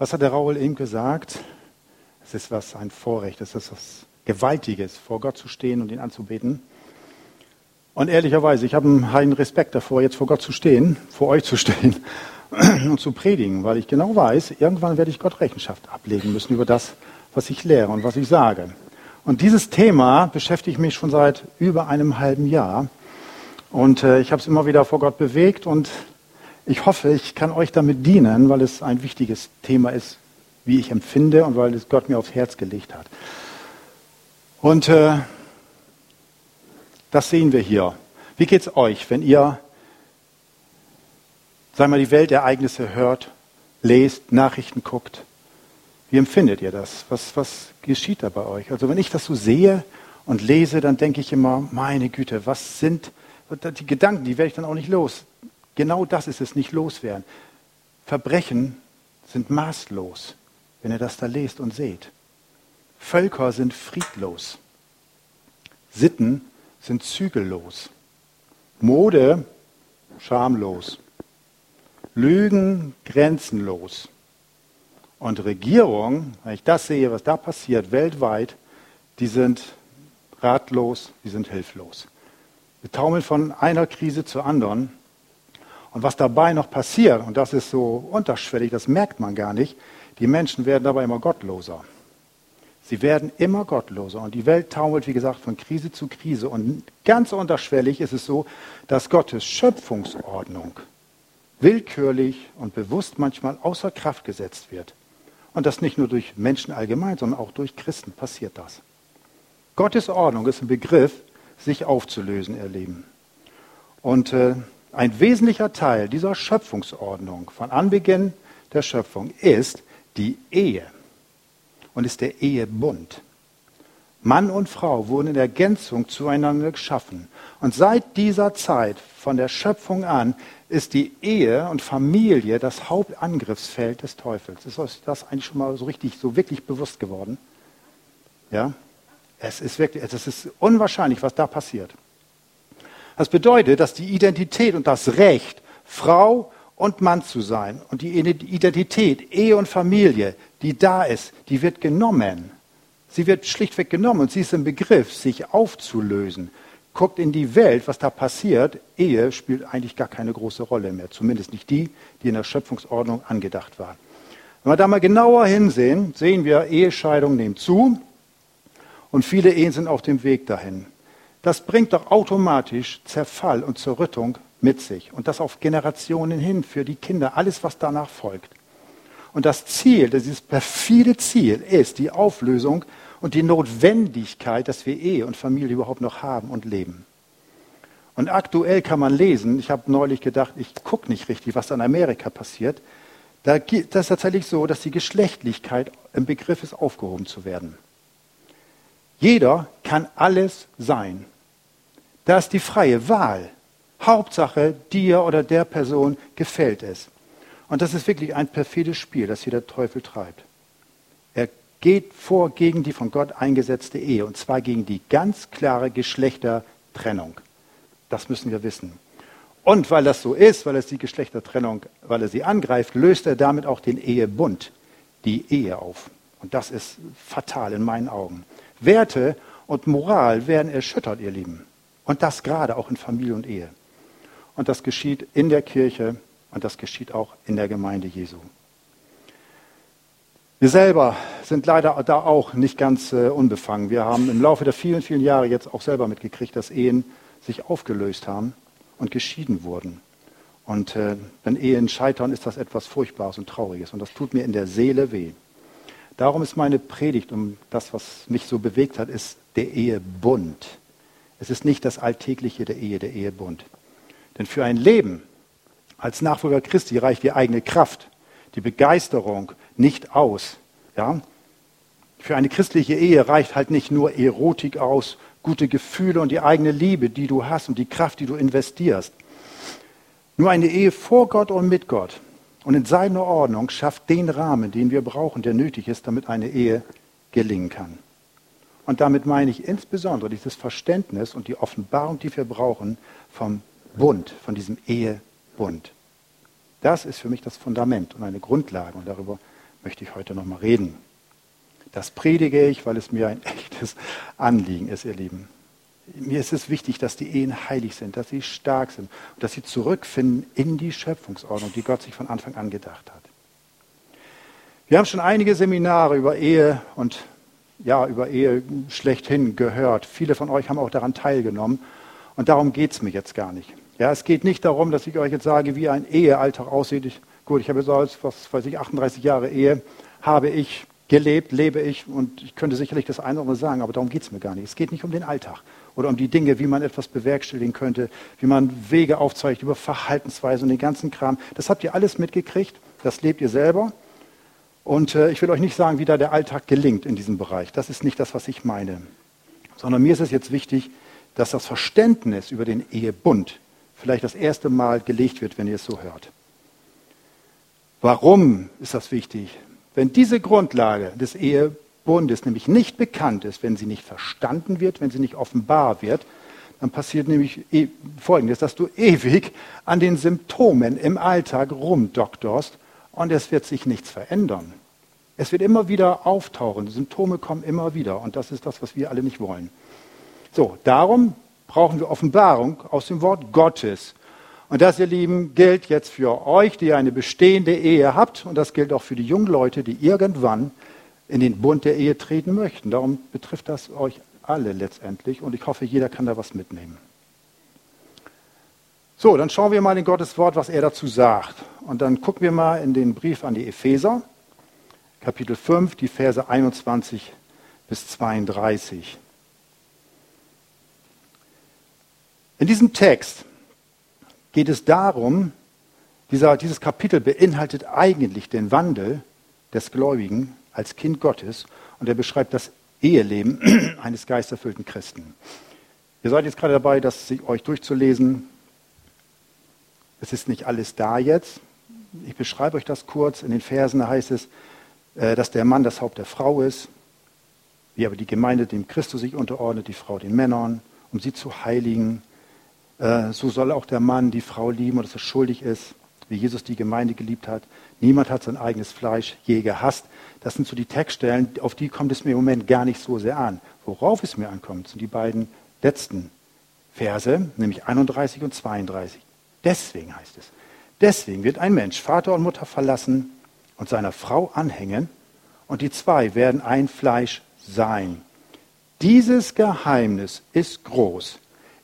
Was hat der Raul eben gesagt? Es ist was, ein Vorrecht, es ist was Gewaltiges, vor Gott zu stehen und ihn anzubeten. Und ehrlicherweise, ich habe einen Respekt davor, jetzt vor Gott zu stehen, vor euch zu stehen und zu predigen, weil ich genau weiß, irgendwann werde ich Gott Rechenschaft ablegen müssen über das, was ich lehre und was ich sage. Und dieses Thema beschäftigt mich schon seit über einem halben Jahr. Und äh, ich habe es immer wieder vor Gott bewegt und ich hoffe, ich kann euch damit dienen, weil es ein wichtiges Thema ist, wie ich empfinde und weil es Gott mir aufs Herz gelegt hat. Und äh, das sehen wir hier. Wie geht es euch, wenn ihr, sagen wir, die Weltereignisse hört, lest, Nachrichten guckt? Wie empfindet ihr das? Was, was geschieht da bei euch? Also wenn ich das so sehe und lese, dann denke ich immer, meine Güte, was sind die Gedanken, die werde ich dann auch nicht los. Genau das ist es, nicht loswerden. Verbrechen sind maßlos, wenn ihr das da lest und seht. Völker sind friedlos. Sitten sind zügellos. Mode schamlos. Lügen grenzenlos. Und Regierungen, wenn ich das sehe, was da passiert weltweit, die sind ratlos, die sind hilflos. Wir taumeln von einer Krise zur anderen. Und was dabei noch passiert, und das ist so unterschwellig, das merkt man gar nicht, die Menschen werden dabei immer gottloser. Sie werden immer gottloser. Und die Welt taumelt, wie gesagt, von Krise zu Krise. Und ganz unterschwellig ist es so, dass Gottes Schöpfungsordnung willkürlich und bewusst manchmal außer Kraft gesetzt wird. Und das nicht nur durch Menschen allgemein, sondern auch durch Christen passiert das. Gottes Ordnung ist ein Begriff, sich aufzulösen erleben. Und äh, ein wesentlicher Teil dieser Schöpfungsordnung von Anbeginn der Schöpfung ist die Ehe und ist der Ehebund. Mann und Frau wurden in Ergänzung zueinander geschaffen. Und seit dieser Zeit, von der Schöpfung an, ist die Ehe und Familie das Hauptangriffsfeld des Teufels. Ist euch das eigentlich schon mal so richtig, so wirklich bewusst geworden? Ja? Es ist wirklich, es ist unwahrscheinlich, was da passiert. Das bedeutet, dass die Identität und das Recht, Frau und Mann zu sein und die Identität, Ehe und Familie, die da ist, die wird genommen. Sie wird schlichtweg genommen und sie ist im Begriff, sich aufzulösen. Guckt in die Welt, was da passiert. Ehe spielt eigentlich gar keine große Rolle mehr, zumindest nicht die, die in der Schöpfungsordnung angedacht war. Wenn wir da mal genauer hinsehen, sehen wir, Ehescheidungen nehmen zu und viele Ehen sind auf dem Weg dahin. Das bringt doch automatisch Zerfall und Zerrüttung mit sich und das auf Generationen hin für die Kinder, alles was danach folgt. Und das Ziel, dieses perfide Ziel ist die Auflösung und die Notwendigkeit, dass wir Ehe und Familie überhaupt noch haben und leben. Und aktuell kann man lesen, ich habe neulich gedacht, ich gucke nicht richtig, was in Amerika passiert. Da ist es tatsächlich so, dass die Geschlechtlichkeit im Begriff ist, aufgehoben zu werden. Jeder kann alles sein. Da ist die freie Wahl. Hauptsache, dir oder der Person gefällt es. Und das ist wirklich ein perfides Spiel, das hier der Teufel treibt. Er geht vor gegen die von Gott eingesetzte Ehe, und zwar gegen die ganz klare Geschlechtertrennung. Das müssen wir wissen. Und weil das so ist, weil es die Geschlechtertrennung, weil er sie angreift, löst er damit auch den Ehebund, die Ehe auf. Und das ist fatal in meinen Augen. Werte und Moral werden erschüttert, ihr Lieben. Und das gerade auch in Familie und Ehe. Und das geschieht in der Kirche und das geschieht auch in der Gemeinde Jesu. Wir selber sind leider da auch nicht ganz äh, unbefangen. Wir haben im Laufe der vielen, vielen Jahre jetzt auch selber mitgekriegt, dass Ehen sich aufgelöst haben und geschieden wurden. Und äh, wenn Ehen scheitern, ist das etwas Furchtbares und Trauriges. Und das tut mir in der Seele weh. Darum ist meine Predigt um das, was mich so bewegt hat, ist der Ehebund. Es ist nicht das Alltägliche der Ehe, der Ehebund. Denn für ein Leben als Nachfolger Christi reicht die eigene Kraft, die Begeisterung nicht aus. Ja? Für eine christliche Ehe reicht halt nicht nur Erotik aus, gute Gefühle und die eigene Liebe, die du hast und die Kraft, die du investierst. Nur eine Ehe vor Gott und mit Gott und in seiner Ordnung schafft den Rahmen, den wir brauchen, der nötig ist, damit eine Ehe gelingen kann. Und damit meine ich insbesondere dieses Verständnis und die Offenbarung, die wir brauchen vom Bund, von diesem Ehebund. Das ist für mich das Fundament und eine Grundlage und darüber möchte ich heute nochmal reden. Das predige ich, weil es mir ein echtes Anliegen ist, ihr Lieben. Mir ist es wichtig, dass die Ehen heilig sind, dass sie stark sind und dass sie zurückfinden in die Schöpfungsordnung, die Gott sich von Anfang an gedacht hat. Wir haben schon einige Seminare über Ehe und ja, über Ehe schlechthin gehört. Viele von euch haben auch daran teilgenommen. Und darum geht es mir jetzt gar nicht. Ja, es geht nicht darum, dass ich euch jetzt sage, wie ein Ehealltag aussieht. Ich, gut, ich habe jetzt als, was weiß ich, 38 Jahre Ehe, habe ich gelebt, lebe ich und ich könnte sicherlich das eine oder andere sagen, aber darum geht es mir gar nicht. Es geht nicht um den Alltag oder um die Dinge, wie man etwas bewerkstelligen könnte, wie man Wege aufzeigt über Verhaltensweisen und den ganzen Kram. Das habt ihr alles mitgekriegt, das lebt ihr selber. Und äh, ich will euch nicht sagen, wie da der Alltag gelingt in diesem Bereich. Das ist nicht das, was ich meine. Sondern mir ist es jetzt wichtig, dass das Verständnis über den Ehebund vielleicht das erste Mal gelegt wird, wenn ihr es so hört. Warum ist das wichtig? Wenn diese Grundlage des Ehebundes nämlich nicht bekannt ist, wenn sie nicht verstanden wird, wenn sie nicht offenbar wird, dann passiert nämlich e, Folgendes, dass du ewig an den Symptomen im Alltag rumdoktorst und es wird sich nichts verändern. Es wird immer wieder auftauchen, Symptome kommen immer wieder und das ist das, was wir alle nicht wollen. So, darum brauchen wir Offenbarung aus dem Wort Gottes. Und das, ihr Lieben, gilt jetzt für euch, die eine bestehende Ehe habt und das gilt auch für die jungen Leute, die irgendwann in den Bund der Ehe treten möchten. Darum betrifft das euch alle letztendlich und ich hoffe, jeder kann da was mitnehmen. So, dann schauen wir mal in Gottes Wort, was er dazu sagt. Und dann gucken wir mal in den Brief an die Epheser, Kapitel 5, die Verse 21 bis 32. In diesem Text geht es darum, dieser, dieses Kapitel beinhaltet eigentlich den Wandel des Gläubigen als Kind Gottes und er beschreibt das Eheleben eines geisterfüllten Christen. Ihr seid jetzt gerade dabei, das euch durchzulesen. Es ist nicht alles da jetzt. Ich beschreibe euch das kurz. In den Versen heißt es, äh, dass der Mann das Haupt der Frau ist, wie aber die Gemeinde dem Christus sich unterordnet, die Frau den Männern, um sie zu heiligen. Äh, so soll auch der Mann die Frau lieben und dass er schuldig ist, wie Jesus die Gemeinde geliebt hat. Niemand hat sein eigenes Fleisch je gehasst. Das sind so die Textstellen, auf die kommt es mir im Moment gar nicht so sehr an. Worauf es mir ankommt, sind die beiden letzten Verse, nämlich 31 und 32. Deswegen heißt es, deswegen wird ein Mensch Vater und Mutter verlassen und seiner Frau anhängen und die zwei werden ein Fleisch sein. Dieses Geheimnis ist groß.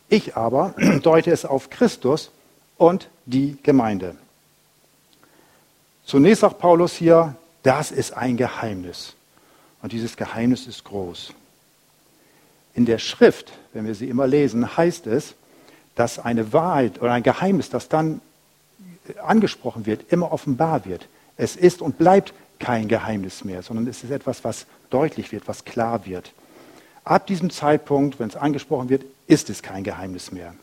Ich aber deute es auf Christus und die Gemeinde. Zunächst sagt Paulus hier, das ist ein Geheimnis. Und dieses Geheimnis ist groß. In der Schrift, wenn wir sie immer lesen, heißt es, dass eine Wahrheit oder ein Geheimnis, das dann angesprochen wird, immer offenbar wird. Es ist und bleibt kein Geheimnis mehr, sondern es ist etwas, was deutlich wird, was klar wird. Ab diesem Zeitpunkt, wenn es angesprochen wird, ist es kein Geheimnis mehr.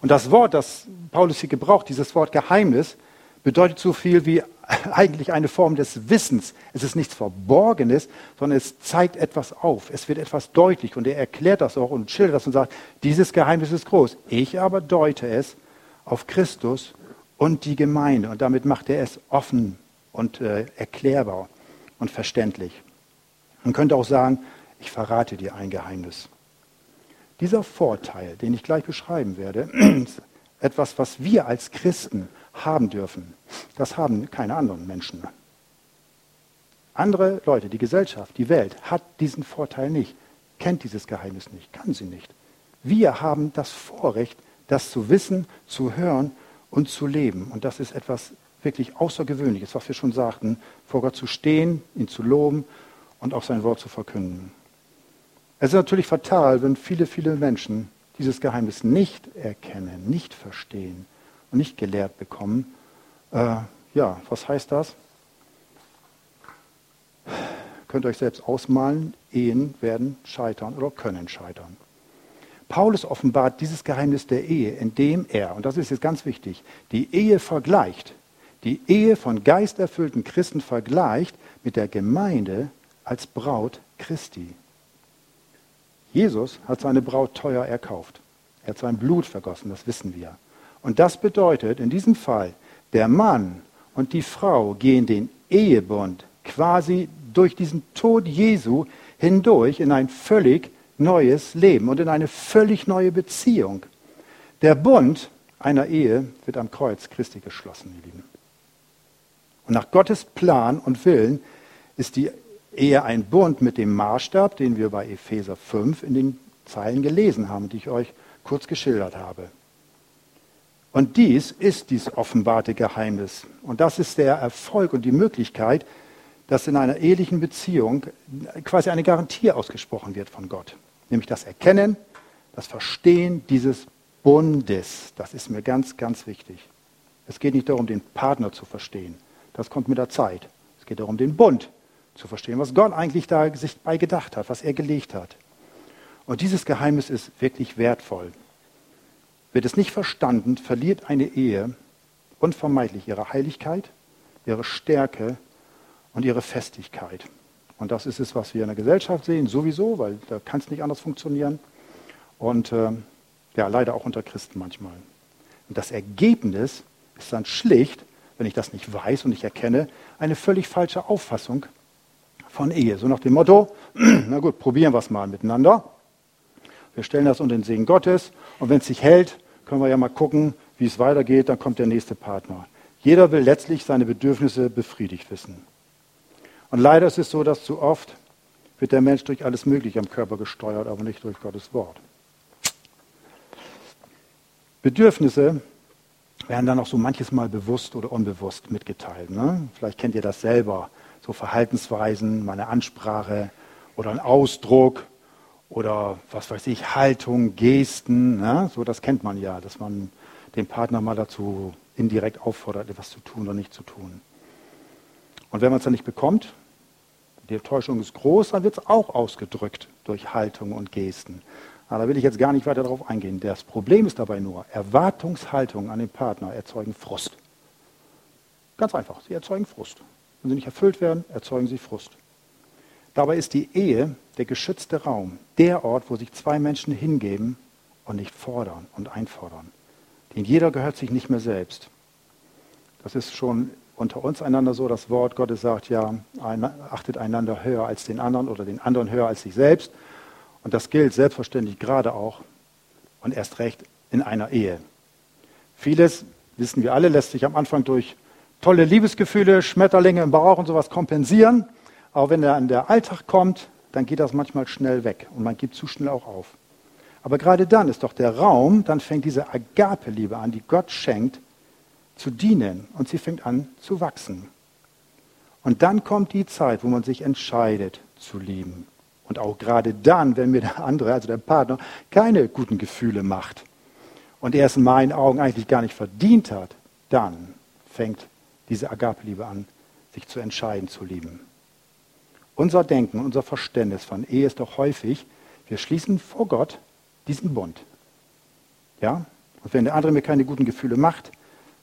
Und das Wort, das Paulus hier gebraucht, dieses Wort Geheimnis, bedeutet so viel wie eigentlich eine Form des Wissens. Es ist nichts Verborgenes, sondern es zeigt etwas auf. Es wird etwas deutlich und er erklärt das auch und schildert das und sagt, dieses Geheimnis ist groß. Ich aber deute es auf Christus und die Gemeinde und damit macht er es offen und äh, erklärbar und verständlich. Man könnte auch sagen, ich verrate dir ein Geheimnis. Dieser Vorteil, den ich gleich beschreiben werde, ist etwas, was wir als Christen haben dürfen. Das haben keine anderen Menschen. Andere Leute, die Gesellschaft, die Welt hat diesen Vorteil nicht, kennt dieses Geheimnis nicht, kann sie nicht. Wir haben das Vorrecht, das zu wissen, zu hören und zu leben. Und das ist etwas wirklich Außergewöhnliches, was wir schon sagten, vor Gott zu stehen, ihn zu loben und auch sein Wort zu verkünden. Es ist natürlich fatal, wenn viele, viele Menschen dieses Geheimnis nicht erkennen, nicht verstehen und nicht gelehrt bekommen. Äh, ja, was heißt das? Könnt ihr euch selbst ausmalen, Ehen werden scheitern oder können scheitern. Paulus offenbart dieses Geheimnis der Ehe, indem er, und das ist jetzt ganz wichtig, die Ehe vergleicht, die Ehe von geisterfüllten Christen vergleicht mit der Gemeinde als Braut Christi. Jesus hat seine Braut teuer erkauft. Er hat sein Blut vergossen, das wissen wir. Und das bedeutet in diesem Fall, der Mann und die Frau gehen den Ehebund quasi durch diesen Tod Jesu hindurch in ein völlig neues Leben und in eine völlig neue Beziehung. Der Bund einer Ehe wird am Kreuz Christi geschlossen, ihr Lieben. Und nach Gottes Plan und Willen ist die Ehe ein Bund mit dem Maßstab, den wir bei Epheser 5 in den Zeilen gelesen haben, die ich euch kurz geschildert habe. Und dies ist dies offenbarte Geheimnis. Und das ist der Erfolg und die Möglichkeit, dass in einer ehelichen Beziehung quasi eine Garantie ausgesprochen wird von Gott. Nämlich das Erkennen, das Verstehen dieses Bundes. Das ist mir ganz, ganz wichtig. Es geht nicht darum, den Partner zu verstehen. Das kommt mit der Zeit. Es geht darum, den Bund zu verstehen, was Gott eigentlich da sich bei gedacht hat, was er gelegt hat. Und dieses Geheimnis ist wirklich wertvoll. Wird es nicht verstanden, verliert eine Ehe unvermeidlich ihre Heiligkeit, ihre Stärke und ihre Festigkeit. Und das ist es, was wir in der Gesellschaft sehen, sowieso, weil da kann es nicht anders funktionieren. Und äh, ja, leider auch unter Christen manchmal. Und das Ergebnis ist dann schlicht, wenn ich das nicht weiß und nicht erkenne, eine völlig falsche Auffassung von Ehe. So nach dem Motto, na gut, probieren wir es mal miteinander. Wir stellen das unter den Segen Gottes und wenn es sich hält, können wir ja mal gucken, wie es weitergeht, dann kommt der nächste Partner. Jeder will letztlich seine Bedürfnisse befriedigt wissen. Und leider ist es so, dass zu oft wird der Mensch durch alles Mögliche am Körper gesteuert, aber nicht durch Gottes Wort. Bedürfnisse werden dann auch so manches Mal bewusst oder unbewusst mitgeteilt. Ne? Vielleicht kennt ihr das selber, so Verhaltensweisen, meine Ansprache oder ein Ausdruck oder was weiß ich, Haltung, Gesten. Ne? So, das kennt man ja, dass man den Partner mal dazu indirekt auffordert, etwas zu tun oder nicht zu tun. Und wenn man es dann nicht bekommt, die Enttäuschung ist groß, dann wird es auch ausgedrückt durch Haltung und Gesten. Aber da will ich jetzt gar nicht weiter darauf eingehen. Das Problem ist dabei nur, Erwartungshaltungen an den Partner erzeugen Frust. Ganz einfach, sie erzeugen Frust. Wenn sie nicht erfüllt werden, erzeugen sie Frust. Dabei ist die Ehe der geschützte Raum, der Ort, wo sich zwei Menschen hingeben und nicht fordern und einfordern. Denn jeder gehört sich nicht mehr selbst. Das ist schon unter uns einander so, das Wort Gottes sagt ja, achtet einander höher als den anderen oder den anderen höher als sich selbst. Und das gilt selbstverständlich gerade auch und erst recht in einer Ehe. Vieles, wissen wir alle, lässt sich am Anfang durch tolle Liebesgefühle, Schmetterlinge im Bauch und sowas kompensieren. Aber wenn dann der Alltag kommt, dann geht das manchmal schnell weg und man gibt zu schnell auch auf. Aber gerade dann ist doch der Raum, dann fängt diese Agape-Liebe an, die Gott schenkt, zu dienen und sie fängt an zu wachsen. Und dann kommt die Zeit, wo man sich entscheidet zu lieben. Und auch gerade dann, wenn mir der andere, also der Partner, keine guten Gefühle macht und er es in meinen Augen eigentlich gar nicht verdient hat, dann fängt diese Agape-Liebe an, sich zu entscheiden zu lieben. Unser Denken, unser Verständnis von Ehe ist doch häufig, wir schließen vor Gott diesen Bund. Ja? Und wenn der andere mir keine guten Gefühle macht,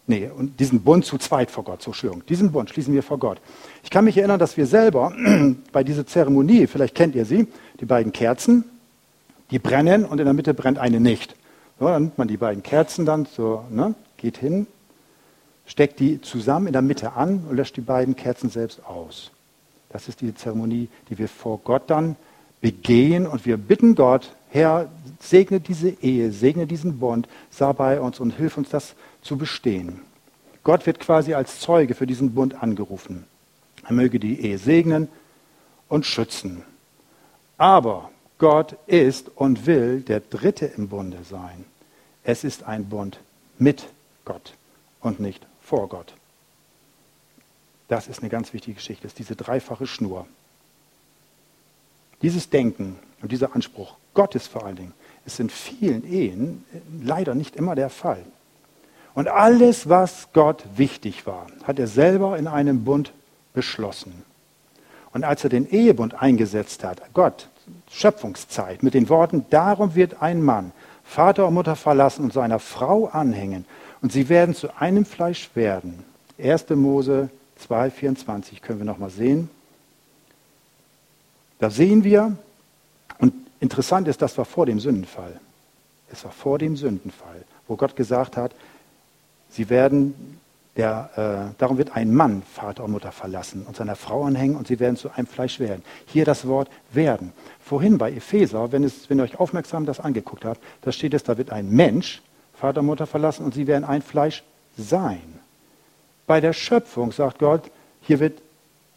nee, und diesen Bund zu zweit vor Gott, so Entschuldigung, diesen Bund schließen wir vor Gott. Ich kann mich erinnern, dass wir selber bei dieser Zeremonie, vielleicht kennt ihr sie, die beiden Kerzen, die brennen und in der Mitte brennt eine nicht. So, dann nimmt man die beiden Kerzen dann so, ne, geht hin, steckt die zusammen in der Mitte an und löscht die beiden Kerzen selbst aus. Das ist die Zeremonie, die wir vor Gott dann begehen und wir bitten Gott, Herr, segne diese Ehe, segne diesen Bund, sei bei uns und hilf uns das zu bestehen. Gott wird quasi als Zeuge für diesen Bund angerufen. Er möge die Ehe segnen und schützen. Aber Gott ist und will der Dritte im Bunde sein. Es ist ein Bund mit Gott und nicht vor Gott. Das ist eine ganz wichtige Geschichte, ist diese dreifache Schnur. Dieses Denken und dieser Anspruch Gottes vor allen Dingen ist in vielen Ehen leider nicht immer der Fall. Und alles, was Gott wichtig war, hat er selber in einem Bund beschlossen. Und als er den Ehebund eingesetzt hat, Gott, Schöpfungszeit, mit den Worten, darum wird ein Mann Vater und Mutter verlassen und seiner Frau anhängen, und sie werden zu einem Fleisch werden. 1. Mose 2,24 können wir nochmal sehen. Da sehen wir, und interessant ist, das war vor dem Sündenfall. Es war vor dem Sündenfall, wo Gott gesagt hat, sie werden Der, äh, darum wird ein Mann Vater und Mutter verlassen und seiner Frau anhängen und sie werden zu einem Fleisch werden. Hier das Wort werden. Vorhin bei Epheser, wenn, es, wenn ihr euch aufmerksam das angeguckt habt, da steht es, da wird ein Mensch Vater und Mutter verlassen und sie werden ein Fleisch sein. Bei der Schöpfung sagt Gott, hier wird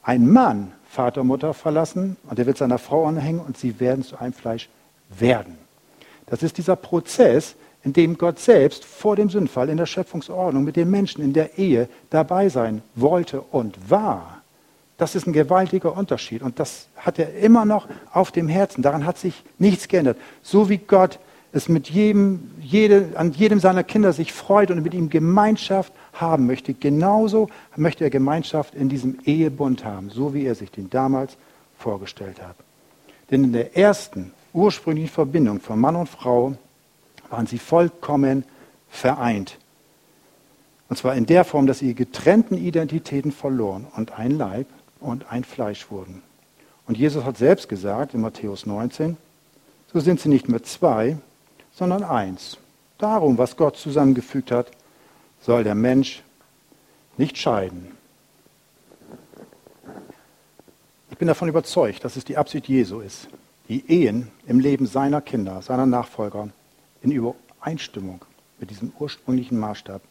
ein Mann Vater und Mutter verlassen und er wird seiner Frau anhängen und sie werden zu einem Fleisch werden. Das ist dieser Prozess, in dem Gott selbst vor dem Sündfall in der Schöpfungsordnung mit den Menschen in der Ehe dabei sein wollte und war. Das ist ein gewaltiger Unterschied und das hat er immer noch auf dem Herzen. Daran hat sich nichts geändert. So wie Gott es mit jedem, jede, an jedem seiner Kinder sich freut und mit ihm Gemeinschaft haben möchte, genauso möchte er Gemeinschaft in diesem Ehebund haben, so wie er sich den damals vorgestellt hat. Denn in der ersten ursprünglichen Verbindung von Mann und Frau waren sie vollkommen vereint. Und zwar in der Form, dass sie getrennten Identitäten verloren und ein Leib und ein Fleisch wurden. Und Jesus hat selbst gesagt in Matthäus 19, so sind sie nicht mehr zwei, sondern eins. Darum, was Gott zusammengefügt hat, soll der Mensch nicht scheiden. Ich bin davon überzeugt, dass es die Absicht Jesu ist, die Ehen im Leben seiner Kinder, seiner Nachfolger in Übereinstimmung mit diesem ursprünglichen Maßstab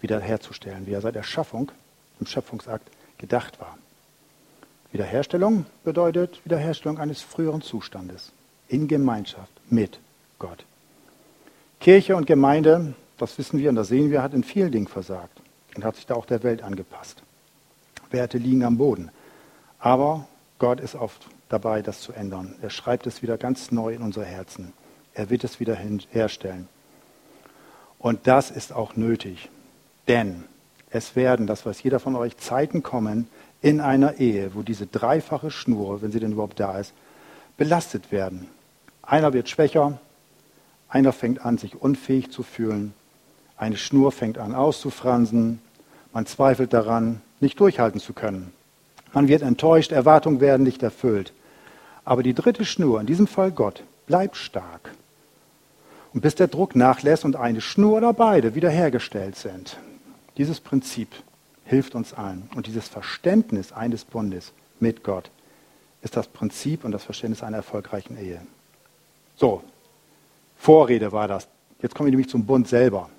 wiederherzustellen, wie er seit der Schaffung im Schöpfungsakt gedacht war. Wiederherstellung bedeutet Wiederherstellung eines früheren Zustandes in Gemeinschaft mit Gott. Kirche und Gemeinde, das wissen wir und das sehen wir, hat in vielen Dingen versagt und hat sich da auch der Welt angepasst. Werte liegen am Boden. Aber Gott ist oft dabei, das zu ändern. Er schreibt es wieder ganz neu in unsere Herzen. Er wird es wieder herstellen. Und das ist auch nötig. Denn es werden, das weiß jeder von euch, Zeiten kommen in einer Ehe, wo diese dreifache Schnur, wenn sie denn überhaupt da ist, belastet werden. Einer wird schwächer, einer fängt an, sich unfähig zu fühlen. Eine Schnur fängt an auszufransen. Man zweifelt daran, nicht durchhalten zu können. Man wird enttäuscht, Erwartungen werden nicht erfüllt. Aber die dritte Schnur, in diesem Fall Gott, bleibt stark. Und bis der Druck nachlässt und eine Schnur oder beide wiederhergestellt sind. Dieses Prinzip hilft uns allen. Und dieses Verständnis eines Bundes mit Gott ist das Prinzip und das Verständnis einer erfolgreichen Ehe. So, Vorrede war das. Jetzt kommen wir nämlich zum Bund selber.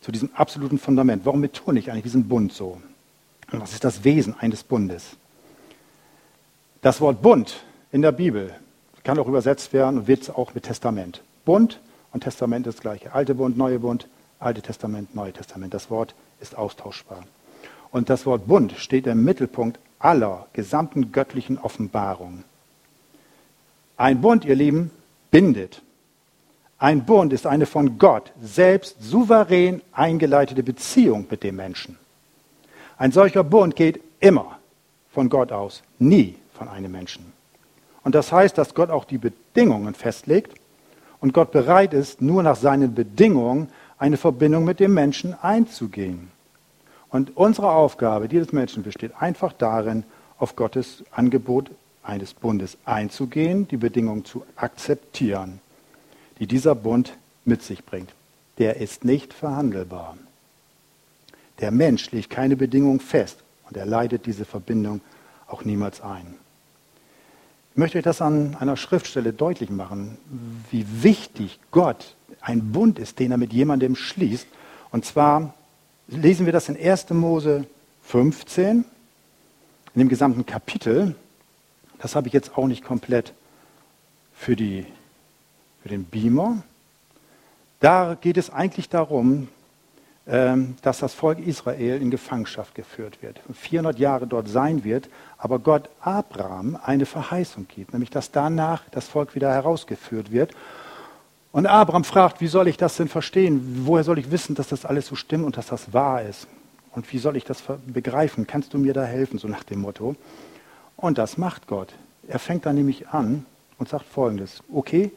Zu diesem absoluten Fundament. Warum betone ich eigentlich diesen Bund so? Und was ist das Wesen eines Bundes? Das Wort Bund in der Bibel kann auch übersetzt werden und wird auch mit Testament. Bund und Testament ist das gleiche. Alte Bund, neue Bund, Alte Testament, Neue Testament. Das Wort ist austauschbar. Und das Wort Bund steht im Mittelpunkt aller gesamten göttlichen Offenbarungen. Ein Bund, ihr Lieben, bindet. Ein Bund ist eine von Gott selbst souverän eingeleitete Beziehung mit dem Menschen. Ein solcher Bund geht immer von Gott aus, nie von einem Menschen. Und das heißt, dass Gott auch die Bedingungen festlegt und Gott bereit ist, nur nach seinen Bedingungen eine Verbindung mit dem Menschen einzugehen. Und unsere Aufgabe, die des Menschen, besteht einfach darin, auf Gottes Angebot eines Bundes einzugehen, die Bedingungen zu akzeptieren die dieser Bund mit sich bringt. Der ist nicht verhandelbar. Der Mensch legt keine Bedingung fest und er leidet diese Verbindung auch niemals ein. Ich möchte euch das an einer Schriftstelle deutlich machen, wie wichtig Gott ein Bund ist, den er mit jemandem schließt. Und zwar lesen wir das in 1. Mose 15, in dem gesamten Kapitel. Das habe ich jetzt auch nicht komplett für die für den Beamer. Da geht es eigentlich darum, ähm, dass das Volk Israel in Gefangenschaft geführt wird, 400 Jahre dort sein wird, aber Gott Abraham eine Verheißung gibt, nämlich dass danach das Volk wieder herausgeführt wird. Und Abraham fragt, wie soll ich das denn verstehen? Woher soll ich wissen, dass das alles so stimmt und dass das wahr ist? Und wie soll ich das begreifen? Kannst du mir da helfen? So nach dem Motto. Und das macht Gott. Er fängt dann nämlich an und sagt folgendes. Okay,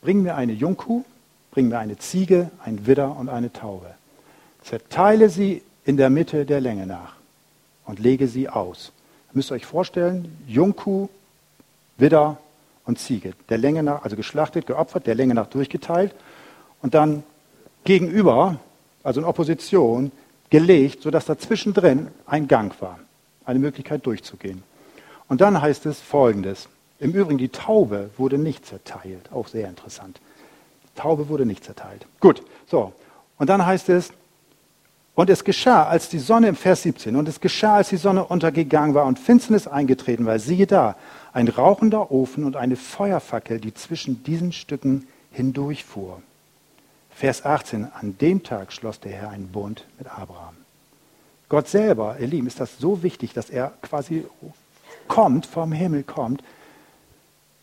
Bring mir eine Jungkuh, bring mir eine Ziege, ein Widder und eine Taube. Zerteile sie in der Mitte der Länge nach und lege sie aus. Ihr müsst euch vorstellen, Jungkuh, Widder und Ziege. Der Länge nach, also geschlachtet, geopfert, der Länge nach durchgeteilt. Und dann gegenüber, also in Opposition, gelegt, sodass da zwischendrin ein Gang war, eine Möglichkeit durchzugehen. Und dann heißt es folgendes. Im Übrigen, die Taube wurde nicht zerteilt. Auch sehr interessant. Die Taube wurde nicht zerteilt. Gut, so. Und dann heißt es, und es geschah, als die Sonne im Vers 17, und es geschah, als die Sonne untergegangen war und Finsternis eingetreten war, siehe da, ein rauchender Ofen und eine Feuerfackel, die zwischen diesen Stücken hindurchfuhr. Vers 18, an dem Tag schloss der Herr einen Bund mit Abraham. Gott selber, ihr Lieben, ist das so wichtig, dass er quasi kommt, vom Himmel kommt,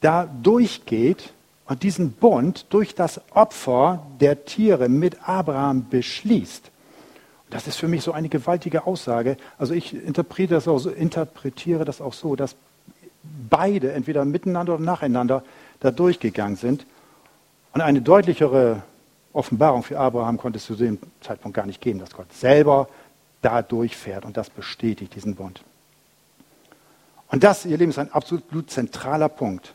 da durchgeht und diesen Bund durch das Opfer der Tiere mit Abraham beschließt. Das ist für mich so eine gewaltige Aussage. Also ich interpretiere das auch so, interpretiere das auch so dass beide entweder miteinander oder nacheinander da durchgegangen sind. Und eine deutlichere Offenbarung für Abraham konnte es zu dem Zeitpunkt gar nicht geben, dass Gott selber da durchfährt und das bestätigt, diesen Bund. Und das, ihr Lieben, ist ein absolut zentraler Punkt,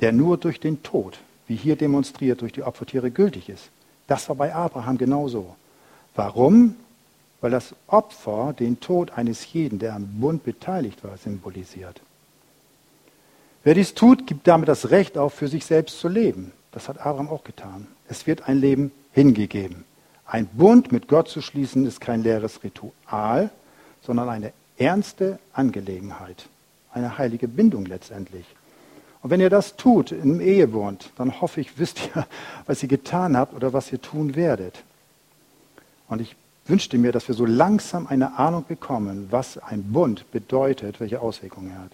der nur durch den Tod, wie hier demonstriert, durch die Opfertiere gültig ist. Das war bei Abraham genauso. Warum? Weil das Opfer den Tod eines jeden, der am Bund beteiligt war, symbolisiert. Wer dies tut, gibt damit das Recht auf, für sich selbst zu leben. Das hat Abraham auch getan. Es wird ein Leben hingegeben. Ein Bund mit Gott zu schließen ist kein leeres Ritual, sondern eine ernste Angelegenheit, eine heilige Bindung letztendlich. Und wenn ihr das tut im Ehebund, dann hoffe ich, wisst ihr, was ihr getan habt oder was ihr tun werdet. Und ich wünschte mir, dass wir so langsam eine Ahnung bekommen, was ein Bund bedeutet, welche Auswirkungen er hat.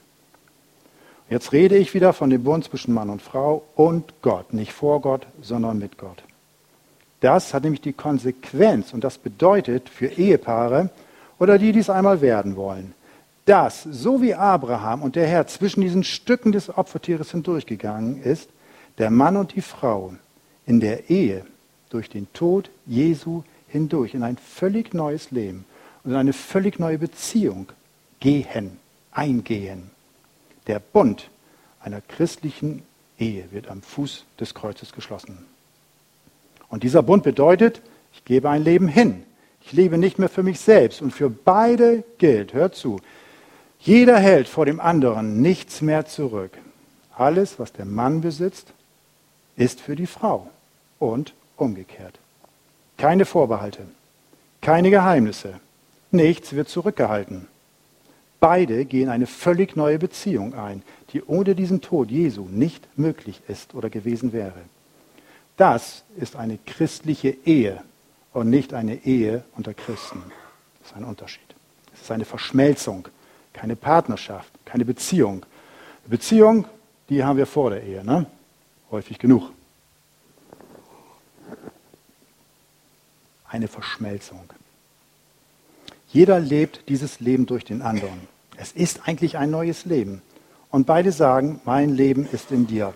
Jetzt rede ich wieder von dem Bund zwischen Mann und Frau und Gott, nicht vor Gott, sondern mit Gott. Das hat nämlich die Konsequenz und das bedeutet für Ehepaare oder die, die es einmal werden wollen, dass, so wie Abraham und der Herr zwischen diesen Stücken des Opfertieres hindurchgegangen ist, der Mann und die Frau in der Ehe durch den Tod Jesu hindurch in ein völlig neues Leben und in eine völlig neue Beziehung gehen, eingehen. Der Bund einer christlichen Ehe wird am Fuß des Kreuzes geschlossen. Und dieser Bund bedeutet, ich gebe ein Leben hin. Ich lebe nicht mehr für mich selbst. Und für beide gilt, hört zu, jeder hält vor dem anderen nichts mehr zurück. Alles, was der Mann besitzt, ist für die Frau und umgekehrt. Keine Vorbehalte, keine Geheimnisse, nichts wird zurückgehalten. Beide gehen eine völlig neue Beziehung ein, die ohne diesen Tod Jesu nicht möglich ist oder gewesen wäre. Das ist eine christliche Ehe und nicht eine Ehe unter Christen. Das ist ein Unterschied. Es ist eine Verschmelzung, keine Partnerschaft, keine Beziehung. Beziehung, die haben wir vor der Ehe, ne? häufig genug. Eine Verschmelzung. Jeder lebt dieses Leben durch den anderen. Es ist eigentlich ein neues Leben. Und beide sagen, mein Leben ist in dir.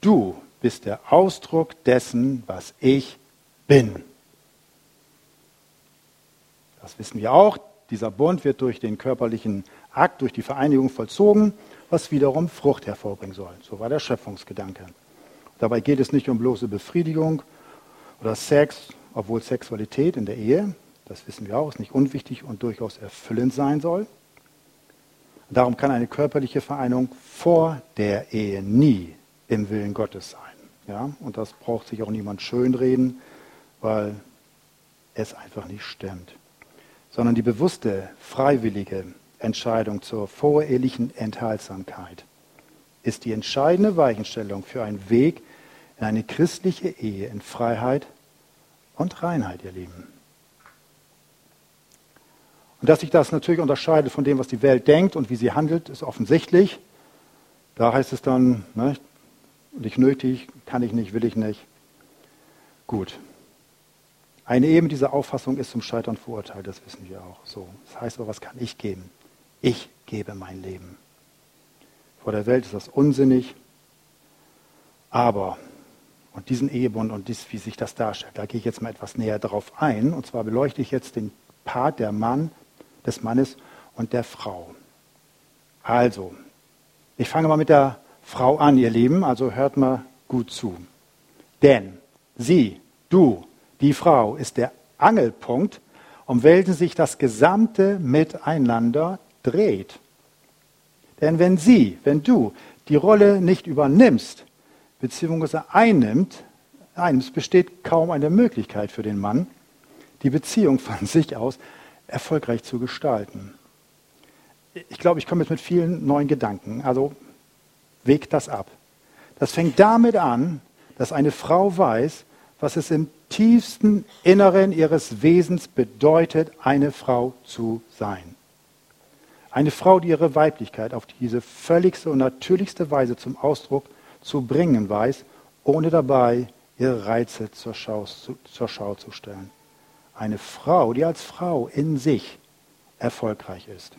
Du bist der Ausdruck dessen, was ich bin. Das wissen wir auch. Dieser Bund wird durch den körperlichen Akt, durch die Vereinigung vollzogen, was wiederum Frucht hervorbringen soll. So war der Schöpfungsgedanke. Dabei geht es nicht um bloße Befriedigung oder Sex, obwohl Sexualität in der Ehe das wissen wir auch, ist nicht unwichtig und durchaus erfüllend sein soll. Darum kann eine körperliche Vereinigung vor der Ehe nie im Willen Gottes sein. Ja? Und das braucht sich auch niemand schönreden, weil es einfach nicht stimmt. Sondern die bewusste, freiwillige Entscheidung zur vorehelichen Enthaltsamkeit ist die entscheidende Weichenstellung für einen Weg in eine christliche Ehe in Freiheit und Reinheit, ihr Lieben. Und dass sich das natürlich unterscheidet von dem, was die Welt denkt und wie sie handelt, ist offensichtlich. Da heißt es dann, ne, nicht nötig, kann ich nicht, will ich nicht. Gut. Eine mit dieser Auffassung ist zum Scheitern verurteilt, das wissen wir auch. So. Das heißt aber, was kann ich geben? Ich gebe mein Leben. Vor der Welt ist das unsinnig, aber, und diesen Ehebund und dies, wie sich das darstellt, da gehe ich jetzt mal etwas näher darauf ein. Und zwar beleuchte ich jetzt den Part der Mann des Mannes und der Frau. Also, ich fange mal mit der Frau an, ihr Lieben, also hört mal gut zu. Denn sie, du, die Frau ist der Angelpunkt um welchen sich das gesamte Miteinander dreht. Denn wenn sie, wenn du die Rolle nicht übernimmst, beziehungsweise einnimmt, einnimmst, besteht kaum eine Möglichkeit für den Mann, die Beziehung von sich aus erfolgreich zu gestalten. Ich glaube, ich komme jetzt mit vielen neuen Gedanken. Also weg das ab. Das fängt damit an, dass eine Frau weiß, was es im tiefsten Inneren ihres Wesens bedeutet, eine Frau zu sein. Eine Frau, die ihre Weiblichkeit auf diese völligste und natürlichste Weise zum Ausdruck zu bringen weiß, ohne dabei ihre Reize zur Schau, zur Schau zu stellen. Eine Frau, die als Frau in sich erfolgreich ist.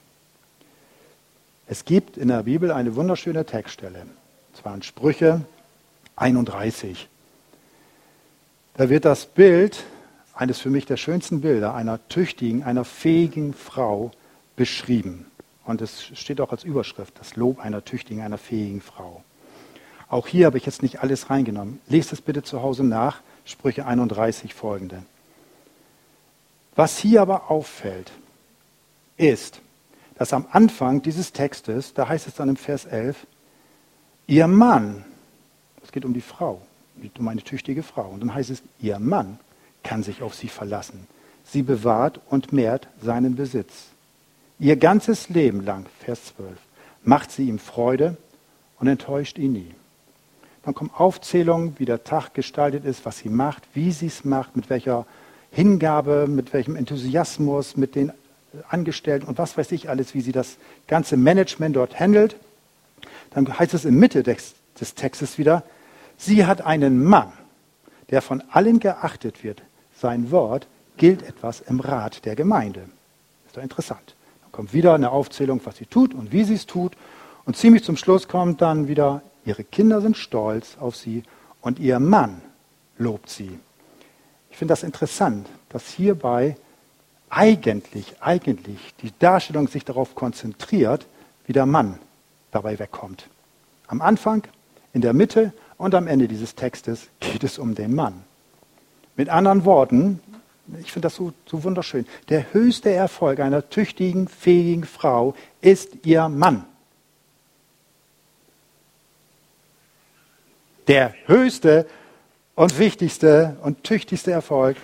Es gibt in der Bibel eine wunderschöne Textstelle, zwar in Sprüche 31. Da wird das Bild, eines für mich der schönsten Bilder, einer tüchtigen, einer fähigen Frau beschrieben. Und es steht auch als Überschrift, das Lob einer tüchtigen, einer fähigen Frau. Auch hier habe ich jetzt nicht alles reingenommen. Lest es bitte zu Hause nach, Sprüche 31 folgende. Was hier aber auffällt, ist, dass am Anfang dieses Textes, da heißt es dann im Vers 11, ihr Mann, es geht um die Frau, um eine tüchtige Frau, und dann heißt es, ihr Mann kann sich auf sie verlassen. Sie bewahrt und mehrt seinen Besitz. Ihr ganzes Leben lang, Vers 12, macht sie ihm Freude und enttäuscht ihn nie. Dann kommen Aufzählungen, wie der Tag gestaltet ist, was sie macht, wie sie es macht, mit welcher Hingabe, mit welchem Enthusiasmus, mit den Angestellten und was weiß ich alles, wie sie das ganze Management dort handelt. Dann heißt es in Mitte des, des Textes wieder, sie hat einen Mann, der von allen geachtet wird. Sein Wort gilt etwas im Rat der Gemeinde. Ist doch interessant. Dann kommt wieder eine Aufzählung, was sie tut und wie sie es tut. Und ziemlich zum Schluss kommt dann wieder Ihre Kinder sind stolz auf sie und ihr Mann lobt sie. Ich finde das interessant, dass hierbei eigentlich, eigentlich die Darstellung sich darauf konzentriert, wie der Mann dabei wegkommt. Am Anfang, in der Mitte und am Ende dieses Textes geht es um den Mann. Mit anderen Worten, ich finde das so, so wunderschön, der höchste Erfolg einer tüchtigen, fähigen Frau ist ihr Mann. der höchste und wichtigste und tüchtigste Erfolg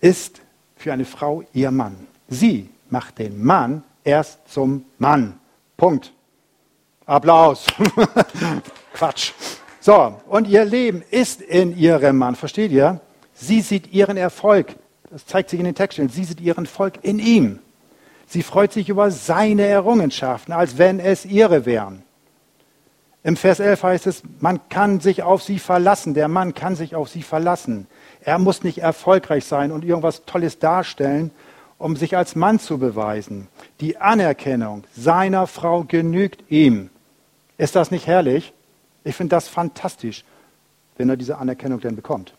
ist für eine Frau ihr Mann. Sie macht den Mann erst zum Mann. Punkt. Applaus. Quatsch. So, und ihr Leben ist in ihrem Mann. Versteht ihr? Sie sieht ihren Erfolg. Das zeigt sich in den Textstellen. Sie sieht ihren Erfolg in ihm. Sie freut sich über seine Errungenschaften, als wenn es ihre wären. Im Vers 11 heißt es, man kann sich auf sie verlassen. Der Mann kann sich auf sie verlassen. Er muss nicht erfolgreich sein und irgendwas Tolles darstellen, um sich als Mann zu beweisen. Die Anerkennung seiner Frau genügt ihm. Ist das nicht herrlich? Ich finde das fantastisch, wenn er diese Anerkennung denn bekommt.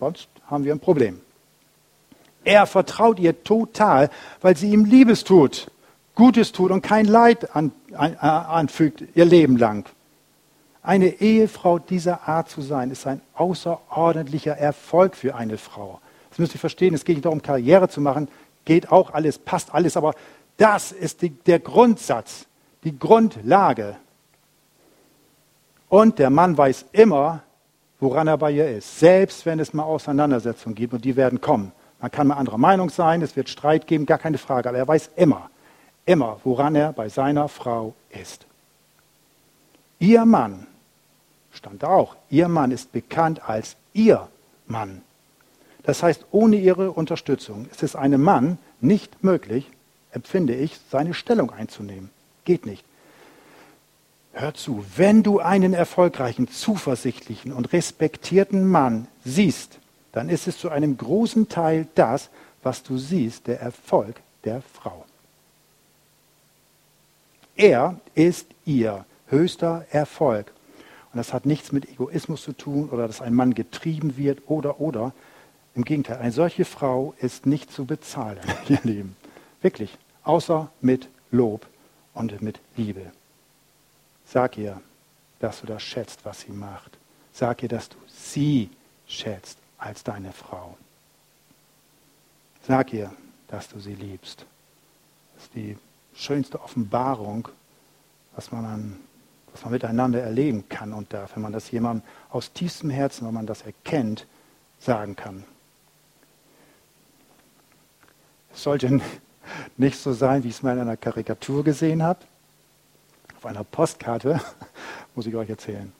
Sonst haben wir ein Problem. Er vertraut ihr total, weil sie ihm Liebes tut. Gutes tut und kein Leid an, an, anfügt ihr Leben lang. Eine Ehefrau dieser Art zu sein, ist ein außerordentlicher Erfolg für eine Frau. Das müsst ihr verstehen, es geht nicht darum, Karriere zu machen, geht auch alles, passt alles, aber das ist die, der Grundsatz, die Grundlage. Und der Mann weiß immer, woran er bei ihr ist, selbst wenn es mal Auseinandersetzungen gibt und die werden kommen. Man kann mal anderer Meinung sein, es wird Streit geben, gar keine Frage, aber er weiß immer, immer, woran er bei seiner Frau ist. Ihr Mann, stand da auch, ihr Mann ist bekannt als ihr Mann. Das heißt, ohne ihre Unterstützung ist es einem Mann nicht möglich, empfinde ich, seine Stellung einzunehmen. Geht nicht. Hör zu, wenn du einen erfolgreichen, zuversichtlichen und respektierten Mann siehst, dann ist es zu einem großen Teil das, was du siehst, der Erfolg der Frau. Er ist ihr höchster Erfolg. Und das hat nichts mit Egoismus zu tun oder dass ein Mann getrieben wird oder oder. Im Gegenteil, eine solche Frau ist nicht zu bezahlen, ihr Lieben. Wirklich. Außer mit Lob und mit Liebe. Sag ihr, dass du das schätzt, was sie macht. Sag ihr, dass du sie schätzt als deine Frau. Sag ihr, dass du sie liebst. Das ist die schönste Offenbarung, was man, an, was man miteinander erleben kann und darf, wenn man das jemandem aus tiefstem Herzen, wenn man das erkennt, sagen kann. Es sollte nicht so sein, wie ich es mal in einer Karikatur gesehen habe. Auf einer Postkarte, muss ich euch erzählen,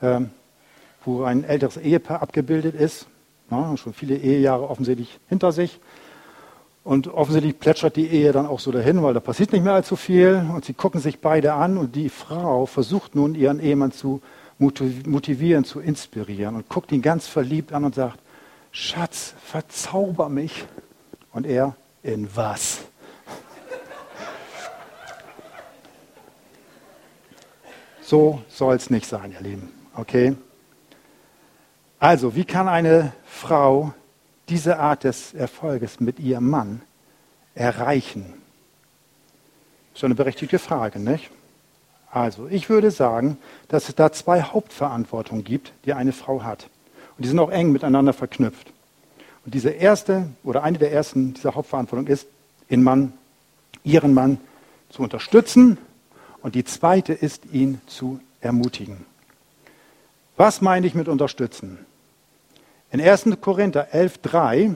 ähm, wo ein älteres Ehepaar abgebildet ist, na, schon viele Ehejahre offensichtlich hinter sich. Und offensichtlich plätschert die Ehe dann auch so dahin, weil da passiert nicht mehr allzu viel. Und sie gucken sich beide an und die Frau versucht nun ihren Ehemann zu motivieren, zu inspirieren und guckt ihn ganz verliebt an und sagt, Schatz, verzauber mich. Und er, in was? So soll es nicht sein, ihr Lieben. Okay? Also, wie kann eine Frau diese Art des Erfolges mit ihrem Mann erreichen? Schon eine berechtigte Frage, nicht? Also, ich würde sagen, dass es da zwei Hauptverantwortungen gibt, die eine Frau hat. Und die sind auch eng miteinander verknüpft. Und diese erste oder eine der ersten dieser Hauptverantwortung ist, den Mann, ihren Mann zu unterstützen. Und die zweite ist, ihn zu ermutigen. Was meine ich mit unterstützen? In 1. Korinther 11.3,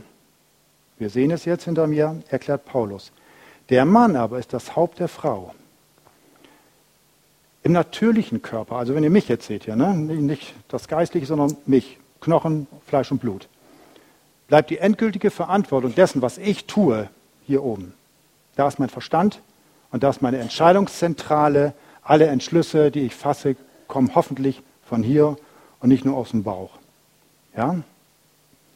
wir sehen es jetzt hinter mir, erklärt Paulus, der Mann aber ist das Haupt der Frau. Im natürlichen Körper, also wenn ihr mich jetzt seht hier, ne? nicht das Geistliche, sondern mich, Knochen, Fleisch und Blut, bleibt die endgültige Verantwortung dessen, was ich tue, hier oben. Da ist mein Verstand und da ist meine Entscheidungszentrale. Alle Entschlüsse, die ich fasse, kommen hoffentlich von hier und nicht nur aus dem Bauch. Ja?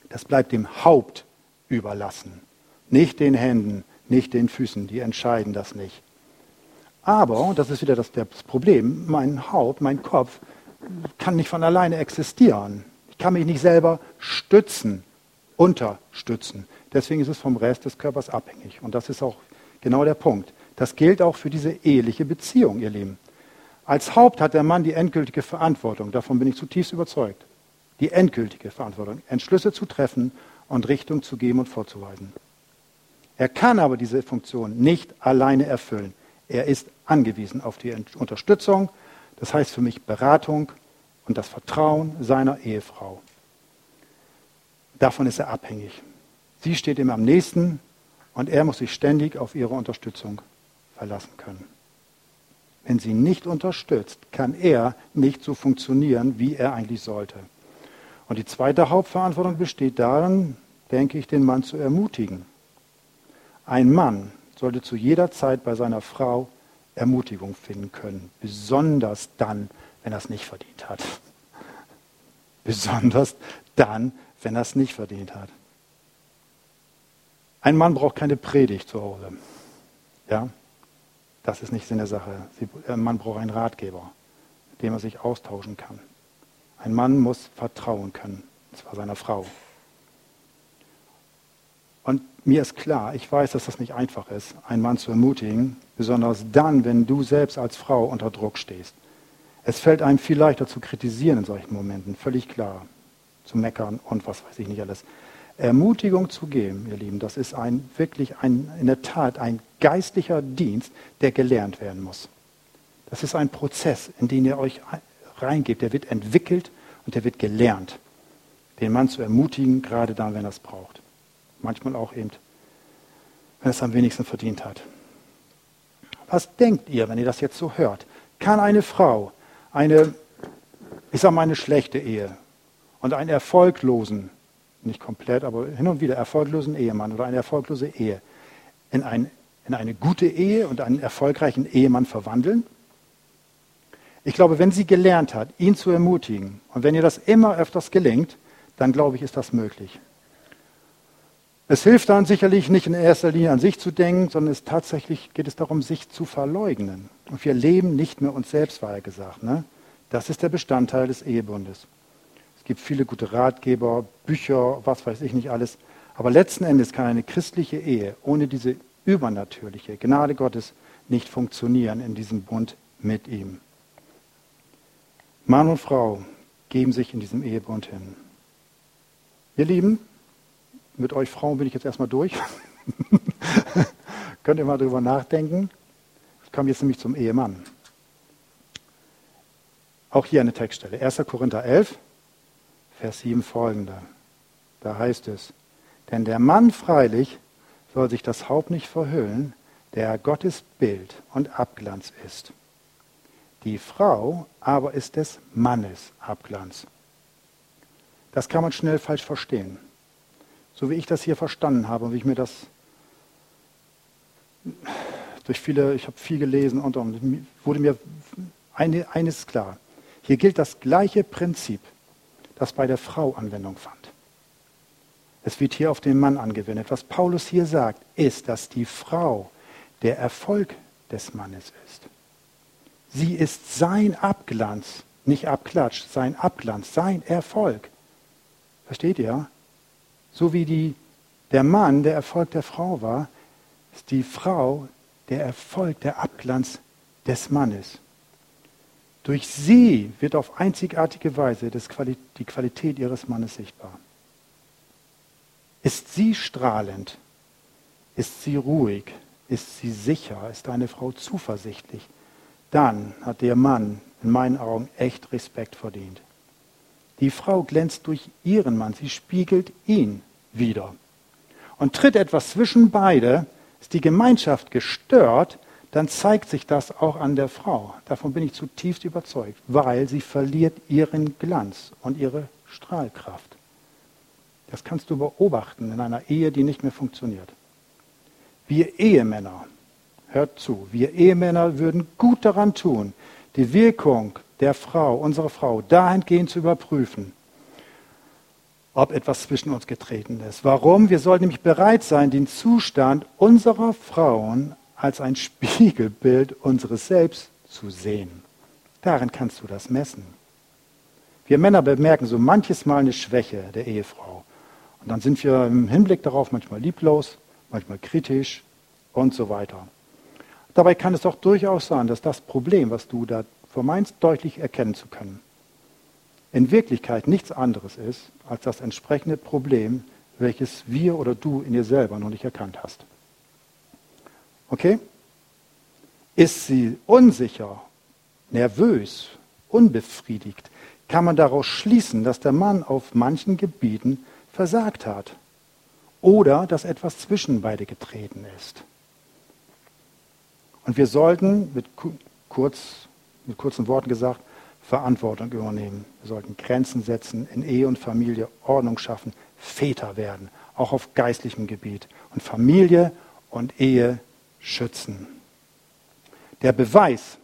Das bleibt dem Haupt überlassen. Nicht den Händen, nicht den Füßen, die entscheiden das nicht. Aber, und das ist wieder das, das Problem, mein Haupt, mein Kopf kann nicht von alleine existieren. Ich kann mich nicht selber stützen, unterstützen. Deswegen ist es vom Rest des Körpers abhängig. Und das ist auch genau der Punkt. Das gilt auch für diese eheliche Beziehung, ihr Lieben. Als Haupt hat der Mann die endgültige Verantwortung. Davon bin ich zutiefst überzeugt die endgültige Verantwortung, Entschlüsse zu treffen und Richtung zu geben und vorzuweisen. Er kann aber diese Funktion nicht alleine erfüllen. Er ist angewiesen auf die Unterstützung, das heißt für mich Beratung und das Vertrauen seiner Ehefrau. Davon ist er abhängig. Sie steht ihm am nächsten und er muss sich ständig auf ihre Unterstützung verlassen können. Wenn sie nicht unterstützt, kann er nicht so funktionieren, wie er eigentlich sollte. Und die zweite Hauptverantwortung besteht darin, denke ich, den Mann zu ermutigen. Ein Mann sollte zu jeder Zeit bei seiner Frau Ermutigung finden können, besonders dann, wenn er es nicht verdient hat. Besonders dann, wenn er es nicht verdient hat. Ein Mann braucht keine Predigt zu Hause. Ja, das ist nicht Sinn der Sache. Ein Mann braucht einen Ratgeber, mit dem er sich austauschen kann. Ein Mann muss vertrauen können, und zwar seiner Frau. Und mir ist klar, ich weiß, dass das nicht einfach ist, einen Mann zu ermutigen, besonders dann, wenn du selbst als Frau unter Druck stehst. Es fällt einem viel leichter zu kritisieren in solchen Momenten, völlig klar, zu meckern und was weiß ich nicht alles. Ermutigung zu geben, ihr Lieben, das ist ein wirklich ein, in der Tat ein geistlicher Dienst, der gelernt werden muss. Das ist ein Prozess, in den ihr euch reingebt, der wird entwickelt und der wird gelernt, den Mann zu ermutigen, gerade dann, wenn er es braucht. Manchmal auch eben, wenn er es am wenigsten verdient hat. Was denkt ihr, wenn ihr das jetzt so hört? Kann eine Frau eine, ich sage mal, eine schlechte Ehe und einen erfolglosen, nicht komplett, aber hin und wieder erfolglosen Ehemann oder eine erfolglose Ehe in, ein, in eine gute Ehe und einen erfolgreichen Ehemann verwandeln? Ich glaube, wenn sie gelernt hat, ihn zu ermutigen, und wenn ihr das immer öfters gelingt, dann glaube ich, ist das möglich. Es hilft dann sicherlich nicht in erster Linie an sich zu denken, sondern es tatsächlich geht es darum, sich zu verleugnen. Und wir leben nicht mehr uns selbst, war er gesagt. Ne? Das ist der Bestandteil des Ehebundes. Es gibt viele gute Ratgeber, Bücher, was weiß ich nicht alles. Aber letzten Endes kann eine christliche Ehe ohne diese übernatürliche Gnade Gottes nicht funktionieren in diesem Bund mit ihm. Mann und Frau geben sich in diesem Ehebund hin. Ihr Lieben, mit euch Frauen bin ich jetzt erstmal durch. Könnt ihr mal drüber nachdenken. Ich komme jetzt nämlich zum Ehemann. Auch hier eine Textstelle. 1. Korinther 11, Vers 7 folgende. Da heißt es, denn der Mann freilich soll sich das Haupt nicht verhüllen, der Gottes Bild und Abglanz ist. Die Frau aber ist des Mannes Abglanz. Das kann man schnell falsch verstehen. So wie ich das hier verstanden habe und wie ich mir das durch viele, ich habe viel gelesen und, und wurde mir eine, eines klar. Hier gilt das gleiche Prinzip, das bei der Frau Anwendung fand. Es wird hier auf den Mann angewendet. Was Paulus hier sagt, ist, dass die Frau der Erfolg des Mannes ist. Sie ist sein Abglanz, nicht Abklatsch, sein Abglanz, sein Erfolg. Versteht ihr? So wie die, der Mann der Erfolg der Frau war, ist die Frau der Erfolg, der Abglanz des Mannes. Durch sie wird auf einzigartige Weise die Qualität ihres Mannes sichtbar. Ist sie strahlend? Ist sie ruhig? Ist sie sicher? Ist eine Frau zuversichtlich? Dann hat der Mann in meinen Augen echt Respekt verdient. Die Frau glänzt durch ihren Mann, sie spiegelt ihn wieder. Und tritt etwas zwischen beide, ist die Gemeinschaft gestört, dann zeigt sich das auch an der Frau. Davon bin ich zutiefst überzeugt, weil sie verliert ihren Glanz und ihre Strahlkraft. Das kannst du beobachten in einer Ehe, die nicht mehr funktioniert. Wir Ehemänner, hört zu, wir Ehemänner würden gut daran tun, die Wirkung der Frau, unserer Frau, dahingehend zu überprüfen, ob etwas zwischen uns getreten ist. Warum? Wir sollten nämlich bereit sein, den Zustand unserer Frauen als ein Spiegelbild unseres Selbst zu sehen. Darin kannst du das messen. Wir Männer bemerken so manches Mal eine Schwäche der Ehefrau. Und dann sind wir im Hinblick darauf manchmal lieblos, manchmal kritisch und so weiter. Dabei kann es doch durchaus sein, dass das Problem, was du da vermeinst, deutlich erkennen zu können, in Wirklichkeit nichts anderes ist als das entsprechende Problem, welches wir oder du in dir selber noch nicht erkannt hast. Okay? Ist sie unsicher, nervös, unbefriedigt, kann man daraus schließen, dass der Mann auf manchen Gebieten versagt hat oder dass etwas zwischen beide getreten ist. Und wir sollten, mit, kurz, mit kurzen Worten gesagt, Verantwortung übernehmen. Wir sollten Grenzen setzen, in Ehe und Familie Ordnung schaffen, Väter werden, auch auf geistlichem Gebiet und Familie und Ehe schützen. Der Beweis,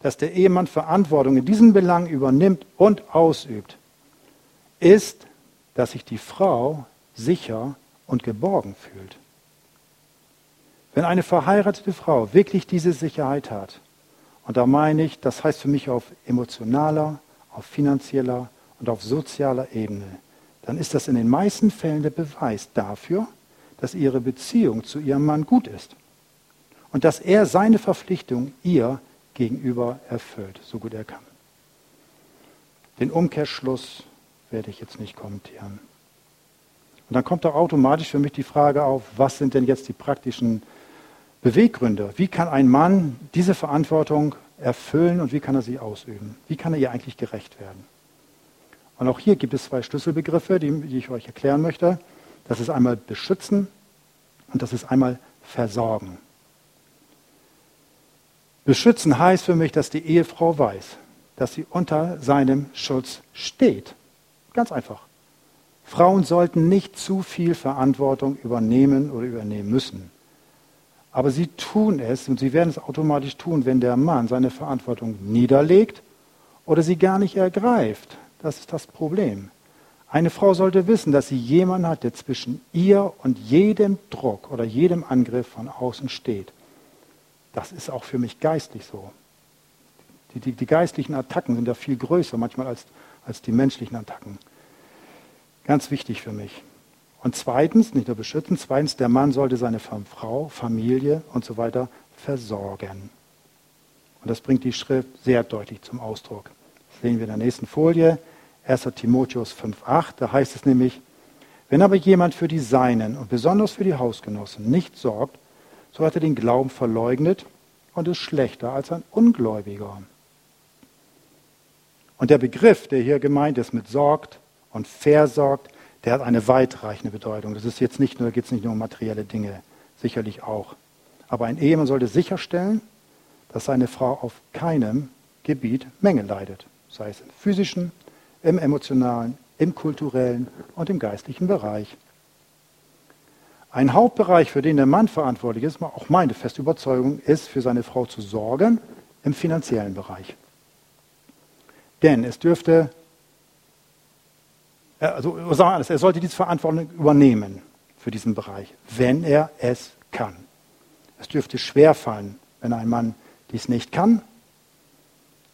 dass der Ehemann Verantwortung in diesen Belangen übernimmt und ausübt, ist, dass sich die Frau sicher und geborgen fühlt. Wenn eine verheiratete Frau wirklich diese Sicherheit hat, und da meine ich, das heißt für mich auf emotionaler, auf finanzieller und auf sozialer Ebene, dann ist das in den meisten Fällen der Beweis dafür, dass ihre Beziehung zu ihrem Mann gut ist und dass er seine Verpflichtung ihr gegenüber erfüllt, so gut er kann. Den Umkehrschluss werde ich jetzt nicht kommentieren. Und dann kommt auch automatisch für mich die Frage auf, was sind denn jetzt die praktischen Beweggründe? Wie kann ein Mann diese Verantwortung erfüllen und wie kann er sie ausüben? Wie kann er ihr eigentlich gerecht werden? Und auch hier gibt es zwei Schlüsselbegriffe, die, die ich euch erklären möchte. Das ist einmal beschützen und das ist einmal versorgen. Beschützen heißt für mich, dass die Ehefrau weiß, dass sie unter seinem Schutz steht. Ganz einfach. Frauen sollten nicht zu viel Verantwortung übernehmen oder übernehmen müssen. Aber sie tun es und sie werden es automatisch tun, wenn der Mann seine Verantwortung niederlegt oder sie gar nicht ergreift. Das ist das Problem. Eine Frau sollte wissen, dass sie jemanden hat, der zwischen ihr und jedem Druck oder jedem Angriff von außen steht. Das ist auch für mich geistlich so. Die, die, die geistlichen Attacken sind ja viel größer manchmal als, als die menschlichen Attacken. Ganz wichtig für mich. Und zweitens, nicht nur beschützen, zweitens, der Mann sollte seine Frau, Familie und so weiter versorgen. Und das bringt die Schrift sehr deutlich zum Ausdruck. Das sehen wir in der nächsten Folie, 1. Timotheus 5,8. Da heißt es nämlich, Wenn aber jemand für die Seinen und besonders für die Hausgenossen nicht sorgt, so hat er den Glauben verleugnet und ist schlechter als ein Ungläubiger. Und der Begriff, der hier gemeint ist mit sorgt und versorgt, der hat eine weitreichende Bedeutung. Das ist jetzt nicht nur, geht es nicht nur um materielle Dinge, sicherlich auch. Aber ein Ehemann sollte sicherstellen, dass seine Frau auf keinem Gebiet Mängel leidet, sei es im physischen, im emotionalen, im kulturellen und im geistlichen Bereich. Ein Hauptbereich, für den der Mann verantwortlich ist, auch meine feste Überzeugung, ist, für seine Frau zu sorgen im finanziellen Bereich. Denn es dürfte, äh, also sagen wir alles, er sollte diese Verantwortung übernehmen für diesen Bereich, wenn er es kann. Es dürfte schwer fallen, wenn ein Mann dies nicht kann,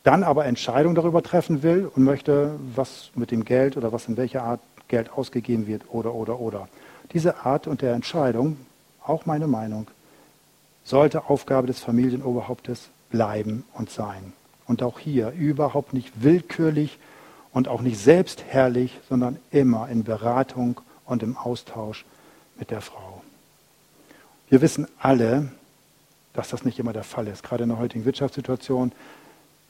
dann aber Entscheidungen darüber treffen will und möchte, was mit dem Geld oder was in welcher Art Geld ausgegeben wird oder oder oder. Diese Art und der Entscheidung, auch meine Meinung, sollte Aufgabe des Familienoberhauptes bleiben und sein. Und auch hier überhaupt nicht willkürlich und auch nicht selbstherrlich, sondern immer in Beratung und im Austausch mit der Frau. Wir wissen alle, dass das nicht immer der Fall ist, gerade in der heutigen Wirtschaftssituation.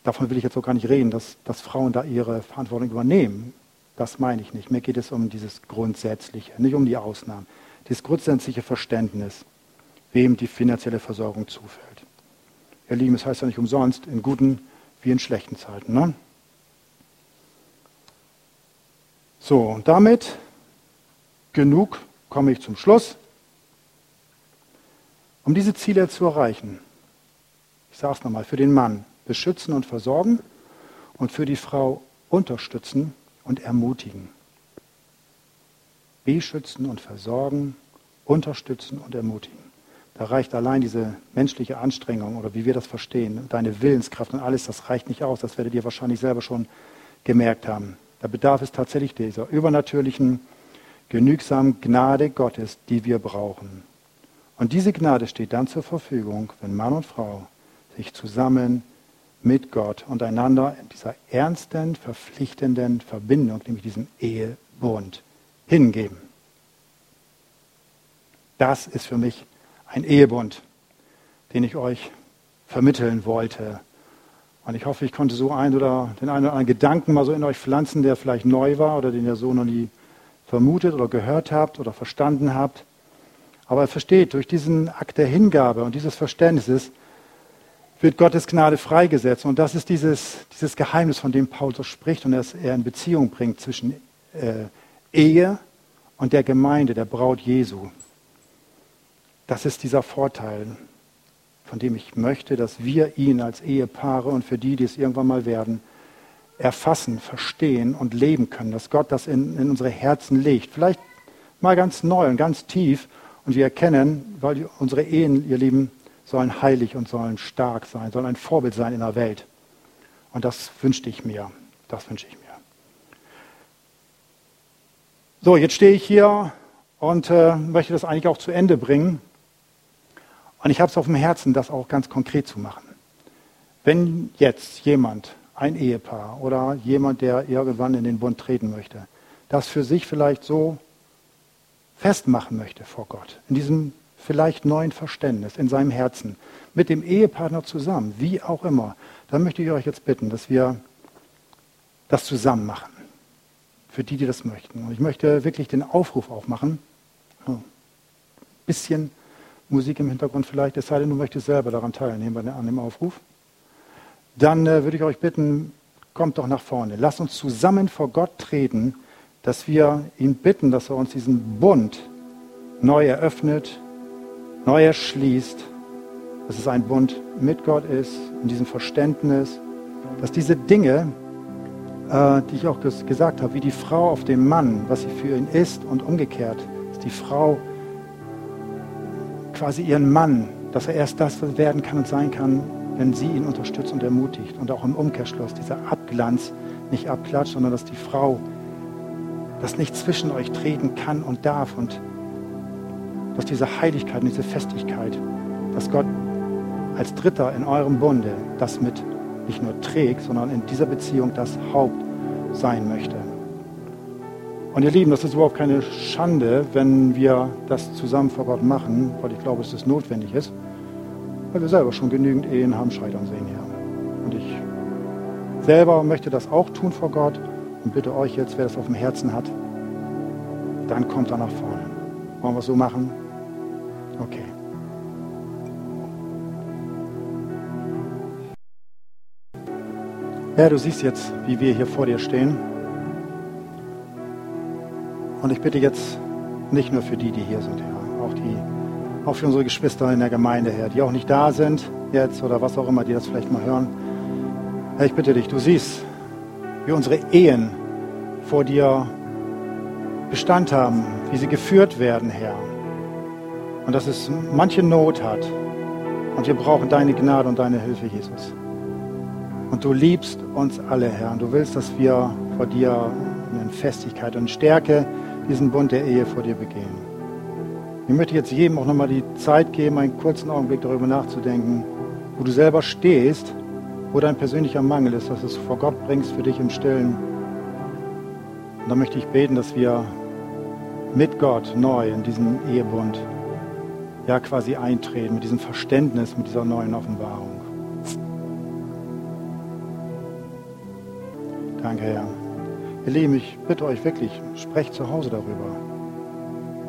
Davon will ich jetzt auch gar nicht reden, dass, dass Frauen da ihre Verantwortung übernehmen. Das meine ich nicht. Mir geht es um dieses Grundsätzliche, nicht um die Ausnahmen. Dieses grundsätzliche Verständnis, wem die finanzielle Versorgung zufällt. Ihr Lieben, es heißt ja nicht umsonst, in guten wie in schlechten Zeiten. Ne? So, und damit genug komme ich zum Schluss. Um diese Ziele zu erreichen, ich sage es nochmal, für den Mann beschützen und versorgen und für die Frau unterstützen und ermutigen. Beschützen und versorgen, unterstützen und ermutigen. Da reicht allein diese menschliche Anstrengung oder wie wir das verstehen, deine Willenskraft und alles, das reicht nicht aus. Das werdet ihr wahrscheinlich selber schon gemerkt haben. Da bedarf es tatsächlich dieser übernatürlichen, genügsamen Gnade Gottes, die wir brauchen. Und diese Gnade steht dann zur Verfügung, wenn Mann und Frau sich zusammen mit Gott und einander in dieser ernsten, verpflichtenden Verbindung, nämlich diesem Ehebund, hingeben. Das ist für mich ein Ehebund, den ich euch vermitteln wollte. Und ich hoffe, ich konnte so ein oder den einen oder anderen Gedanken mal so in euch pflanzen, der vielleicht neu war oder den ihr so noch nie vermutet oder gehört habt oder verstanden habt. Aber er versteht, durch diesen Akt der Hingabe und dieses Verständnisses wird Gottes Gnade freigesetzt. Und das ist dieses, dieses Geheimnis, von dem Paulus spricht und das er in Beziehung bringt zwischen äh, Ehe und der Gemeinde, der Braut Jesu. Das ist dieser Vorteil, von dem ich möchte, dass wir ihn als Ehepaare und für die, die es irgendwann mal werden, erfassen, verstehen und leben können, dass Gott das in, in unsere Herzen legt. Vielleicht mal ganz neu und ganz tief und wir erkennen, weil unsere Ehen, ihr Lieben, sollen heilig und sollen stark sein, sollen ein Vorbild sein in der Welt. Und das wünschte ich mir. Das wünsche ich mir. So, jetzt stehe ich hier und äh, möchte das eigentlich auch zu Ende bringen. Und ich habe es auf dem Herzen, das auch ganz konkret zu machen. Wenn jetzt jemand, ein Ehepaar oder jemand, der irgendwann in den Bund treten möchte, das für sich vielleicht so festmachen möchte vor Gott, in diesem vielleicht neuen Verständnis, in seinem Herzen, mit dem Ehepartner zusammen, wie auch immer, dann möchte ich euch jetzt bitten, dass wir das zusammen machen. Für die, die das möchten. Und ich möchte wirklich den Aufruf auch machen. Ein bisschen Musik im Hintergrund vielleicht, es sei denn, du möchtest selber daran teilnehmen an dem Aufruf. Dann äh, würde ich euch bitten, kommt doch nach vorne. Lasst uns zusammen vor Gott treten dass wir ihn bitten, dass er uns diesen Bund neu eröffnet, neu erschließt, dass es ein Bund mit Gott ist, in diesem Verständnis, dass diese Dinge, äh, die ich auch ges gesagt habe, wie die Frau auf dem Mann, was sie für ihn ist und umgekehrt, dass die Frau quasi ihren Mann, dass er erst das werden kann und sein kann, wenn sie ihn unterstützt und ermutigt. Und auch im Umkehrschluss, dieser Abglanz nicht abklatscht, sondern dass die Frau dass nicht zwischen euch treten kann und darf und dass diese Heiligkeit und diese Festigkeit, dass Gott als Dritter in eurem Bunde das mit nicht nur trägt, sondern in dieser Beziehung das Haupt sein möchte. Und ihr Lieben, das ist überhaupt keine Schande, wenn wir das zusammen vor Gott machen, weil ich glaube, dass es notwendig ist, weil wir selber schon genügend Ehen haben scheitern sehen hier. Und ich selber möchte das auch tun vor Gott und bitte euch jetzt, wer das auf dem Herzen hat, dann kommt er nach vorne. Wollen wir es so machen? Okay. Herr, du siehst jetzt, wie wir hier vor dir stehen. Und ich bitte jetzt nicht nur für die, die hier sind, Herr, auch, die, auch für unsere Geschwister in der Gemeinde, Herr, die auch nicht da sind jetzt oder was auch immer, die das vielleicht mal hören. Herr, ich bitte dich, du siehst, wie unsere Ehen vor dir Bestand haben, wie sie geführt werden, Herr. Und dass es manche Not hat. Und wir brauchen deine Gnade und deine Hilfe, Jesus. Und du liebst uns alle, Herr. Und du willst, dass wir vor dir in Festigkeit und Stärke diesen Bund der Ehe vor dir begehen. Ich möchte jetzt jedem auch nochmal die Zeit geben, einen kurzen Augenblick darüber nachzudenken, wo du selber stehst, wo dein persönlicher Mangel ist, dass du es vor Gott bringst für dich im Stillen. Und da möchte ich beten, dass wir mit Gott neu in diesen Ehebund ja quasi eintreten, mit diesem Verständnis, mit dieser neuen Offenbarung. Danke, Herr. Ihr Lieben, ich bitte euch wirklich, sprecht zu Hause darüber.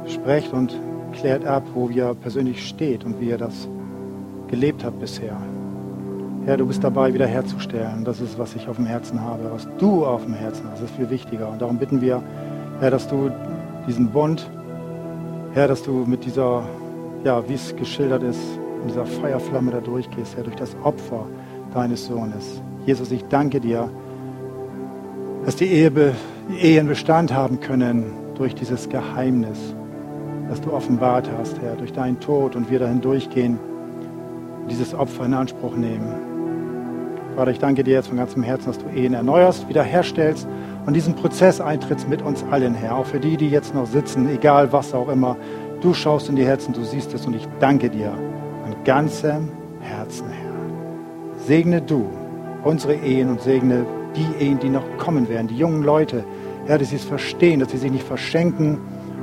Sprecht und klärt ab, wo ihr persönlich steht und wie ihr das gelebt habt bisher. Herr, du bist dabei, wiederherzustellen. Das ist, was ich auf dem Herzen habe, was du auf dem Herzen hast. Das ist viel wichtiger. Und darum bitten wir, Herr, dass du diesen Bund, Herr, dass du mit dieser, ja, wie es geschildert ist, in dieser Feuerflamme da durchgehst, Herr, durch das Opfer deines Sohnes. Jesus, ich danke dir, dass die, Ehe, Ehen Bestand haben können durch dieses Geheimnis, das du offenbart hast, Herr, durch deinen Tod und wir dahin durchgehen, dieses Opfer in Anspruch nehmen. Vater, ich danke dir jetzt von ganzem Herzen, dass du Ehen erneuerst, wiederherstellst und diesen Prozess eintrittst mit uns allen, Herr. Auch für die, die jetzt noch sitzen, egal was auch immer. Du schaust in die Herzen, du siehst es und ich danke dir von ganzem Herzen, Herr. Segne du unsere Ehen und segne die Ehen, die noch kommen werden, die jungen Leute, Herr, dass sie es verstehen, dass sie sich nicht verschenken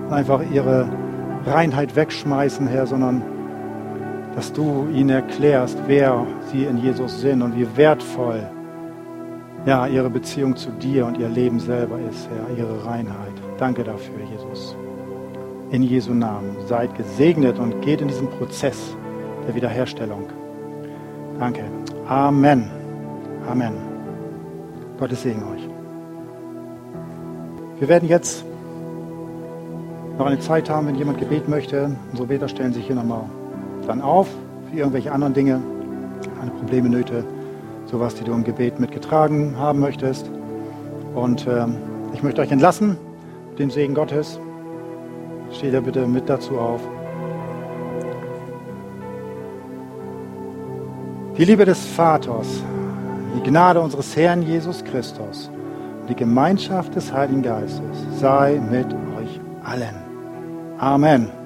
und einfach ihre Reinheit wegschmeißen, Herr, sondern dass du ihnen erklärst, wer sie in Jesus sind und wie wertvoll ja, ihre Beziehung zu dir und ihr Leben selber ist, Herr, ihre Reinheit. Danke dafür, Jesus. In Jesu Namen seid gesegnet und geht in diesen Prozess der Wiederherstellung. Danke. Amen. Amen. Gottes Segen euch. Wir werden jetzt noch eine Zeit haben, wenn jemand Gebet möchte. Unsere Beter stellen sich hier nochmal dann auf für irgendwelche anderen Dinge, eine Probleme, Nöte, sowas, die du im Gebet mitgetragen haben möchtest. Und äh, ich möchte euch entlassen, den Segen Gottes. Steht da bitte mit dazu auf. Die Liebe des Vaters die Gnade unseres Herrn Jesus Christus und die Gemeinschaft des Heiligen Geistes sei mit euch allen. Amen.